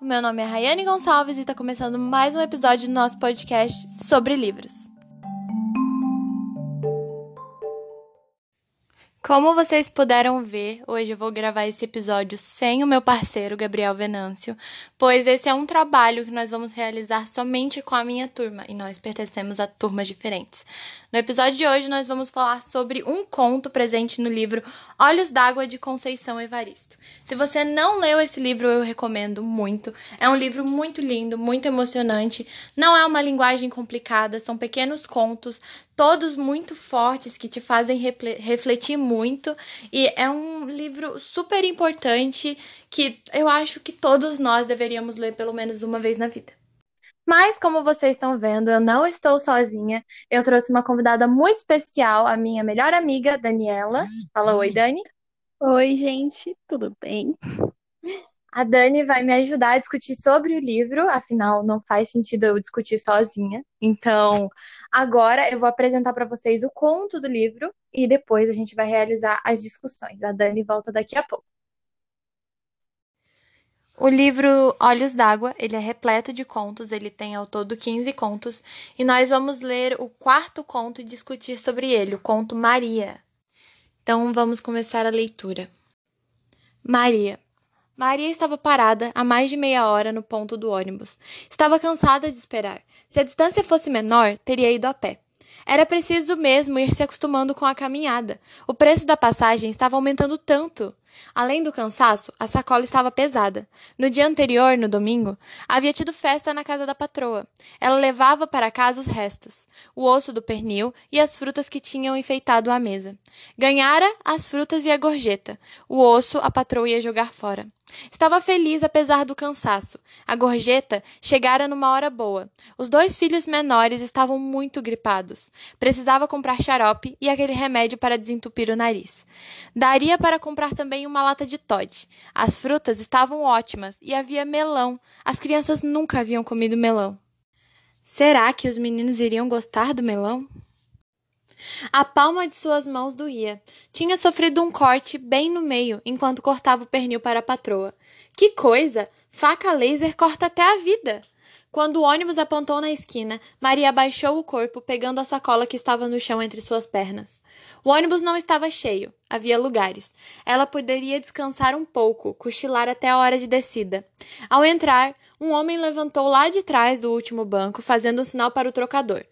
O meu nome é Rayane Gonçalves e está começando mais um episódio do nosso podcast sobre livros. Como vocês puderam ver, hoje eu vou gravar esse episódio sem o meu parceiro Gabriel Venâncio, pois esse é um trabalho que nós vamos realizar somente com a minha turma e nós pertencemos a turmas diferentes. No episódio de hoje nós vamos falar sobre um conto presente no livro Olhos d'Água de Conceição Evaristo. Se você não leu esse livro, eu recomendo muito. É um livro muito lindo, muito emocionante. Não é uma linguagem complicada, são pequenos contos todos muito fortes que te fazem refletir muito e é um livro super importante que eu acho que todos nós deveríamos ler pelo menos uma vez na vida. Mas, como vocês estão vendo, eu não estou sozinha. Eu trouxe uma convidada muito especial, a minha melhor amiga, Daniela. Fala oi, Dani. Oi, gente, tudo bem? A Dani vai me ajudar a discutir sobre o livro, afinal, não faz sentido eu discutir sozinha. Então, agora eu vou apresentar para vocês o conto do livro e depois a gente vai realizar as discussões. A Dani volta daqui a pouco. O livro Olhos d'Água, ele é repleto de contos, ele tem ao todo 15 contos, e nós vamos ler o quarto conto e discutir sobre ele, o conto Maria. Então, vamos começar a leitura. Maria. Maria estava parada há mais de meia hora no ponto do ônibus. Estava cansada de esperar. Se a distância fosse menor, teria ido a pé. Era preciso mesmo ir se acostumando com a caminhada. O preço da passagem estava aumentando tanto. Além do cansaço, a sacola estava pesada. No dia anterior, no domingo, havia tido festa na casa da patroa. Ela levava para casa os restos, o osso do pernil e as frutas que tinham enfeitado a mesa. Ganhara as frutas e a gorjeta. O osso a patroa ia jogar fora. Estava feliz apesar do cansaço. A gorjeta chegara numa hora boa. Os dois filhos menores estavam muito gripados. Precisava comprar xarope e aquele remédio para desentupir o nariz. Daria para comprar também uma lata de Todd. As frutas estavam ótimas e havia melão. As crianças nunca haviam comido melão. Será que os meninos iriam gostar do melão? A palma de suas mãos doía. Tinha sofrido um corte bem no meio enquanto cortava o pernil para a patroa. Que coisa! Faca laser corta até a vida! Quando o ônibus apontou na esquina, Maria abaixou o corpo, pegando a sacola que estava no chão entre suas pernas. O ônibus não estava cheio, havia lugares. Ela poderia descansar um pouco, cochilar até a hora de descida. Ao entrar, um homem levantou lá de trás do último banco, fazendo um sinal para o trocador.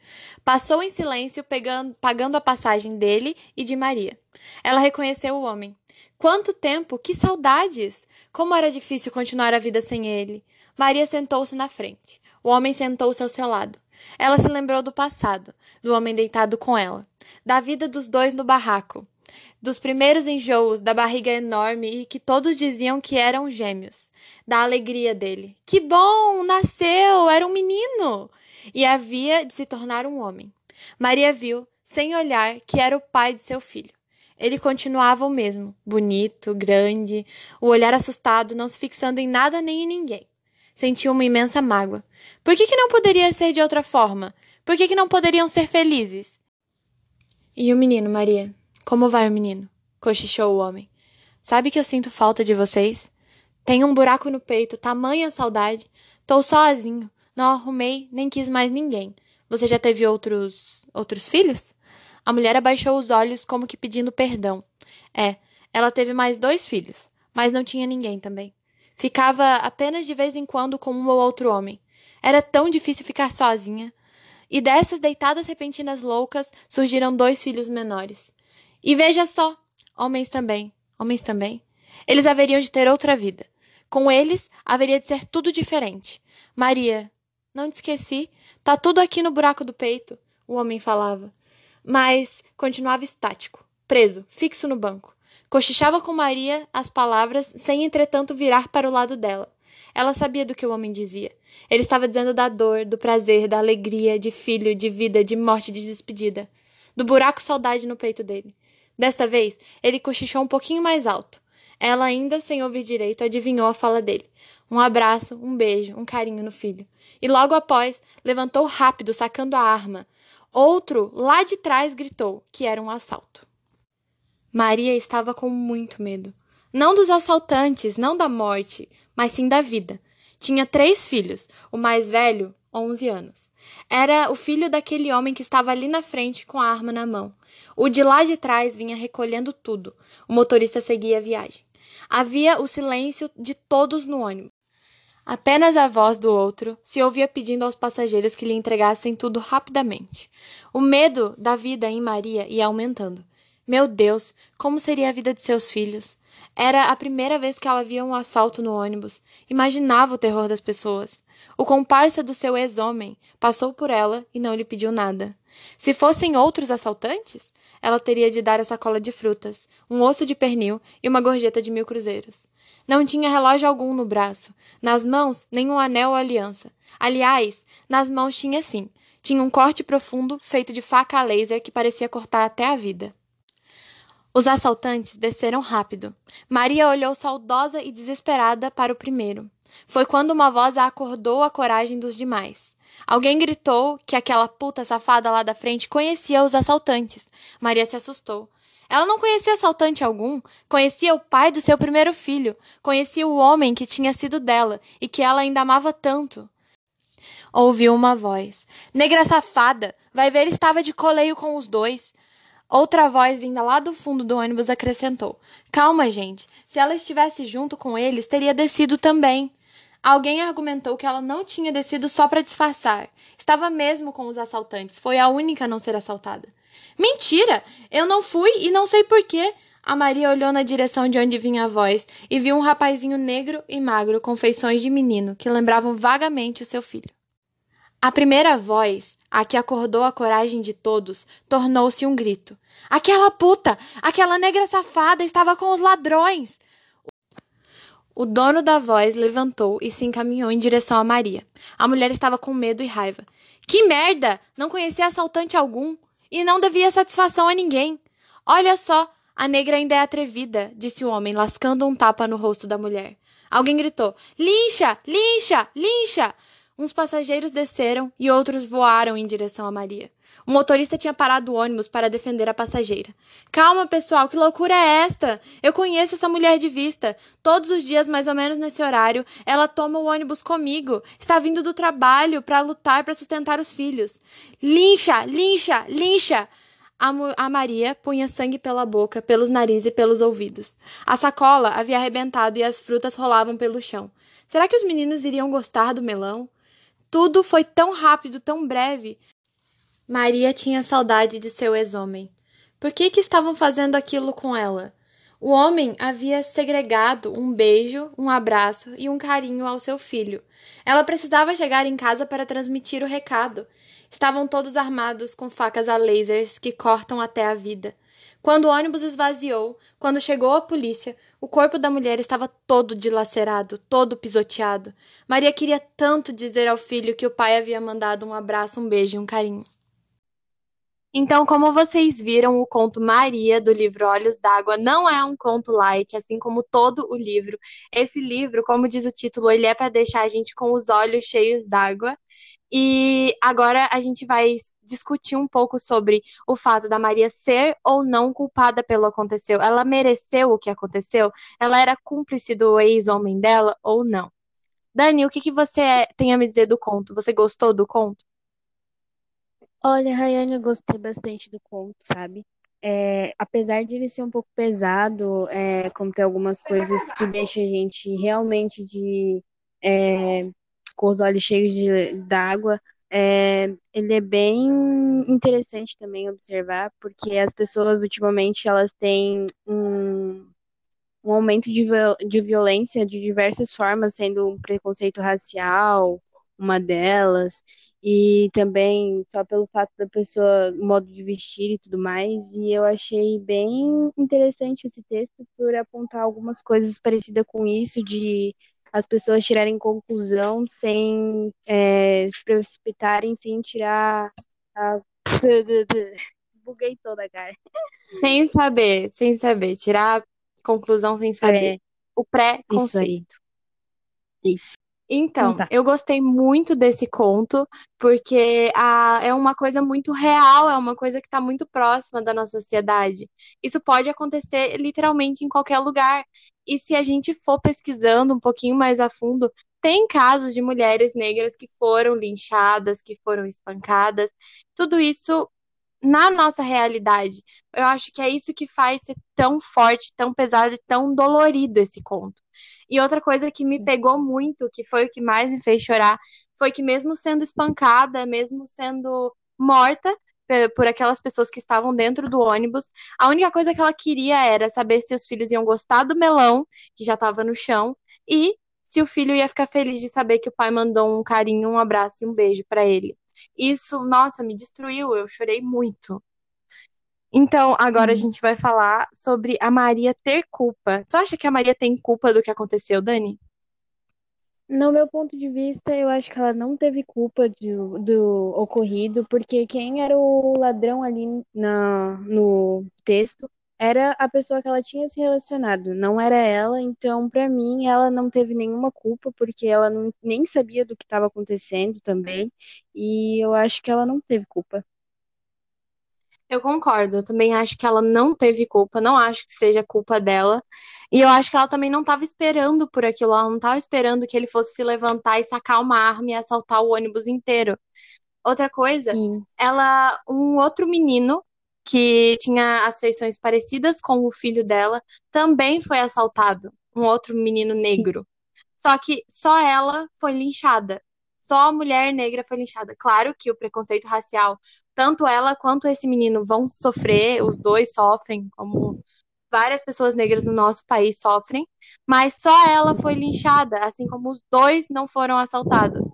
Passou em silêncio, pegando, pagando a passagem dele e de Maria. Ela reconheceu o homem. Quanto tempo! Que saudades! Como era difícil continuar a vida sem ele. Maria sentou-se na frente. O homem sentou-se ao seu lado. Ela se lembrou do passado, do homem deitado com ela, da vida dos dois no barraco, dos primeiros enjoos, da barriga enorme e que todos diziam que eram gêmeos, da alegria dele. Que bom! Nasceu! Era um menino! E havia de se tornar um homem. Maria viu, sem olhar, que era o pai de seu filho. Ele continuava o mesmo, bonito, grande, o olhar assustado, não se fixando em nada nem em ninguém sentiu uma imensa mágoa. Por que, que não poderia ser de outra forma? Por que, que não poderiam ser felizes? E o menino, Maria? Como vai o menino? cochichou o homem. Sabe que eu sinto falta de vocês? Tenho um buraco no peito, tamanha saudade. Tô sozinho. Não arrumei, nem quis mais ninguém. Você já teve outros. outros filhos? A mulher abaixou os olhos, como que pedindo perdão. É, ela teve mais dois filhos, mas não tinha ninguém também. Ficava apenas de vez em quando com um ou outro homem. Era tão difícil ficar sozinha. E dessas deitadas repentinas loucas surgiram dois filhos menores. E veja só, homens também, homens também. Eles haveriam de ter outra vida. Com eles haveria de ser tudo diferente. Maria, não te esqueci, tá tudo aqui no buraco do peito, o homem falava. Mas continuava estático, preso, fixo no banco. Cochichava com Maria as palavras, sem entretanto virar para o lado dela. Ela sabia do que o homem dizia. Ele estava dizendo da dor, do prazer, da alegria, de filho, de vida, de morte, de despedida. Do buraco saudade no peito dele. Desta vez, ele cochichou um pouquinho mais alto. Ela, ainda sem ouvir direito, adivinhou a fala dele. Um abraço, um beijo, um carinho no filho. E logo após, levantou rápido, sacando a arma. Outro, lá de trás, gritou que era um assalto. Maria estava com muito medo. Não dos assaltantes, não da morte, mas sim da vida. Tinha três filhos, o mais velho, 11 anos. Era o filho daquele homem que estava ali na frente com a arma na mão. O de lá de trás vinha recolhendo tudo. O motorista seguia a viagem. Havia o silêncio de todos no ônibus. Apenas a voz do outro se ouvia pedindo aos passageiros que lhe entregassem tudo rapidamente. O medo da vida em Maria ia aumentando. Meu Deus, como seria a vida de seus filhos? Era a primeira vez que ela via um assalto no ônibus. Imaginava o terror das pessoas. O comparsa do seu ex-homem passou por ela e não lhe pediu nada. Se fossem outros assaltantes, ela teria de dar a sacola de frutas, um osso de pernil e uma gorjeta de mil cruzeiros. Não tinha relógio algum no braço, nas mãos nenhum anel ou aliança. Aliás, nas mãos tinha sim. Tinha um corte profundo feito de faca a laser que parecia cortar até a vida. Os assaltantes desceram rápido. Maria olhou saudosa e desesperada para o primeiro. Foi quando uma voz a acordou a coragem dos demais. Alguém gritou que aquela puta safada lá da frente conhecia os assaltantes. Maria se assustou. Ela não conhecia assaltante algum, conhecia o pai do seu primeiro filho, conhecia o homem que tinha sido dela e que ela ainda amava tanto. Ouviu uma voz. Negra safada! Vai ver, estava de coleio com os dois. Outra voz vinda lá do fundo do ônibus acrescentou: Calma, gente. Se ela estivesse junto com eles, teria descido também. Alguém argumentou que ela não tinha descido só para disfarçar. Estava mesmo com os assaltantes. Foi a única a não ser assaltada. Mentira! Eu não fui e não sei porquê. A Maria olhou na direção de onde vinha a voz e viu um rapazinho negro e magro com feições de menino que lembravam vagamente o seu filho. A primeira voz, a que acordou a coragem de todos, tornou-se um grito. Aquela puta! Aquela negra safada estava com os ladrões! O dono da voz levantou e se encaminhou em direção a Maria. A mulher estava com medo e raiva. Que merda! Não conhecia assaltante algum e não devia satisfação a ninguém. Olha só, a negra ainda é atrevida, disse o homem, lascando um tapa no rosto da mulher. Alguém gritou: Lincha! Lincha! Lincha! Uns passageiros desceram e outros voaram em direção a Maria. O motorista tinha parado o ônibus para defender a passageira. Calma, pessoal, que loucura é esta? Eu conheço essa mulher de vista. Todos os dias, mais ou menos nesse horário, ela toma o ônibus comigo. Está vindo do trabalho para lutar para sustentar os filhos. Lincha, lincha, lincha! A, a, Maria punha sangue pela boca, pelos narizes e pelos ouvidos. A sacola havia arrebentado e as frutas rolavam pelo chão. Será que os meninos iriam gostar do melão? Tudo foi tão rápido, tão breve. Maria tinha saudade de seu ex-homem. Por que, que estavam fazendo aquilo com ela? O homem havia segregado um beijo, um abraço e um carinho ao seu filho. Ela precisava chegar em casa para transmitir o recado. Estavam todos armados com facas a lasers que cortam até a vida. Quando o ônibus esvaziou, quando chegou a polícia, o corpo da mulher estava todo dilacerado, todo pisoteado. Maria queria tanto dizer ao filho que o pai havia mandado um abraço, um beijo e um carinho. Então, como vocês viram, o conto Maria, do livro Olhos d'Água, não é um conto light, assim como todo o livro. Esse livro, como diz o título, ele é para deixar a gente com os olhos cheios d'água. E agora a gente vai discutir um pouco sobre o fato da Maria ser ou não culpada pelo aconteceu. Ela mereceu o que aconteceu? Ela era cúmplice do ex-homem dela ou não? Dani, o que, que você tem a me dizer do conto? Você gostou do conto? Olha, Rayane, eu gostei bastante do conto, sabe? É, apesar de ele ser um pouco pesado, é, como tem algumas coisas que deixam a gente realmente de é, com os olhos cheios d'água, é, ele é bem interessante também observar, porque as pessoas ultimamente elas têm um, um aumento de, de violência de diversas formas, sendo um preconceito racial, uma delas, e também só pelo fato da pessoa, modo de vestir e tudo mais, e eu achei bem interessante esse texto por apontar algumas coisas parecidas com isso, de as pessoas tirarem conclusão sem é, se precipitarem, sem tirar a... Buguei toda, cara. Sem saber, sem saber, tirar conclusão sem saber. É. O pré-conceito. Isso, Isso. Então, tá. eu gostei muito desse conto, porque a, é uma coisa muito real, é uma coisa que está muito próxima da nossa sociedade. Isso pode acontecer literalmente em qualquer lugar. E se a gente for pesquisando um pouquinho mais a fundo, tem casos de mulheres negras que foram linchadas, que foram espancadas. Tudo isso na nossa realidade. Eu acho que é isso que faz ser tão forte, tão pesado e tão dolorido esse conto. E outra coisa que me pegou muito, que foi o que mais me fez chorar, foi que mesmo sendo espancada, mesmo sendo morta por aquelas pessoas que estavam dentro do ônibus, a única coisa que ela queria era saber se os filhos iam gostar do melão, que já estava no chão, e se o filho ia ficar feliz de saber que o pai mandou um carinho, um abraço e um beijo para ele. Isso, nossa, me destruiu, eu chorei muito. Então, agora a gente vai falar sobre a Maria ter culpa. Tu acha que a Maria tem culpa do que aconteceu, Dani? No meu ponto de vista, eu acho que ela não teve culpa de, do ocorrido, porque quem era o ladrão ali na, no texto era a pessoa que ela tinha se relacionado, não era ela. Então, para mim, ela não teve nenhuma culpa, porque ela não, nem sabia do que estava acontecendo também, e eu acho que ela não teve culpa. Eu concordo, eu também acho que ela não teve culpa, não acho que seja culpa dela. E eu acho que ela também não estava esperando por aquilo, ela não estava esperando que ele fosse se levantar e sacar uma arma e assaltar o ônibus inteiro. Outra coisa, Sim. ela, um outro menino que tinha as feições parecidas com o filho dela, também foi assaltado, um outro menino negro. Só que só ela foi linchada. Só a mulher negra foi linchada. Claro que o preconceito racial, tanto ela quanto esse menino vão sofrer, os dois sofrem, como várias pessoas negras no nosso país sofrem, mas só ela foi linchada, assim como os dois não foram assaltados.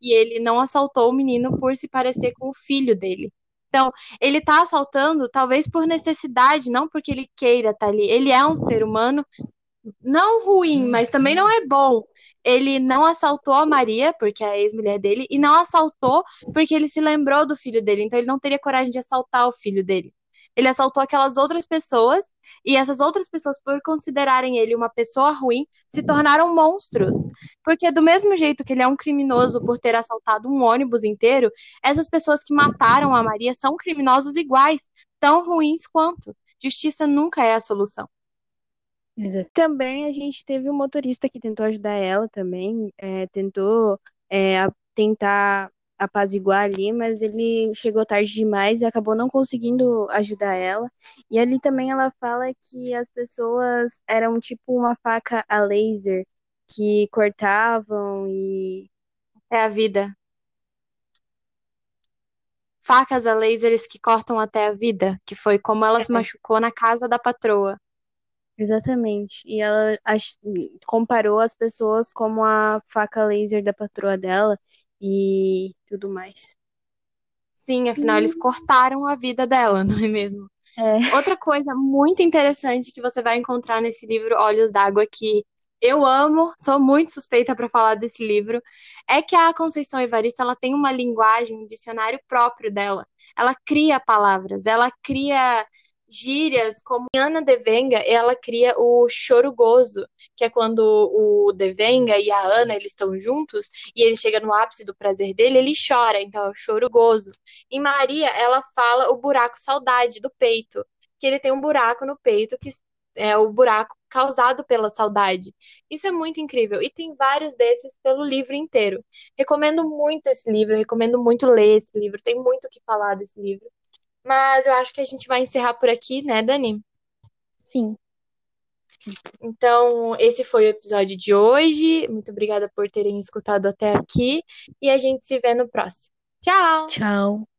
E ele não assaltou o menino por se parecer com o filho dele. Então, ele tá assaltando talvez por necessidade, não porque ele queira estar tá ali. Ele é um ser humano não ruim, mas também não é bom. Ele não assaltou a Maria, porque é a ex-mulher dele, e não assaltou porque ele se lembrou do filho dele. Então ele não teria coragem de assaltar o filho dele. Ele assaltou aquelas outras pessoas, e essas outras pessoas, por considerarem ele uma pessoa ruim, se tornaram monstros. Porque, do mesmo jeito que ele é um criminoso por ter assaltado um ônibus inteiro, essas pessoas que mataram a Maria são criminosos iguais, tão ruins quanto. Justiça nunca é a solução. Exato. Também a gente teve um motorista que tentou ajudar ela também, é, tentou é, tentar apaziguar ali, mas ele chegou tarde demais e acabou não conseguindo ajudar ela. E ali também ela fala que as pessoas eram tipo uma faca a laser que cortavam e é a vida. Facas a lasers que cortam até a vida, que foi como ela se é. machucou na casa da patroa. Exatamente. E ela comparou as pessoas como a faca laser da patroa dela e tudo mais. Sim, afinal, eles cortaram a vida dela, não é mesmo? É. Outra coisa muito interessante que você vai encontrar nesse livro Olhos d'Água, que eu amo, sou muito suspeita para falar desse livro, é que a Conceição Evaristo ela tem uma linguagem, um dicionário próprio dela. Ela cria palavras, ela cria gírias, como Ana Devenga, ela cria o choro gozo, que é quando o Devenga e a Ana eles estão juntos e ele chega no ápice do prazer dele, ele chora, então é o choro gozo. Em Maria, ela fala o buraco saudade do peito, que ele tem um buraco no peito que é o buraco causado pela saudade. Isso é muito incrível e tem vários desses pelo livro inteiro. Recomendo muito esse livro, recomendo muito ler esse livro, tem muito o que falar desse livro. Mas eu acho que a gente vai encerrar por aqui, né, Dani? Sim. Então, esse foi o episódio de hoje. Muito obrigada por terem escutado até aqui. E a gente se vê no próximo. Tchau! Tchau!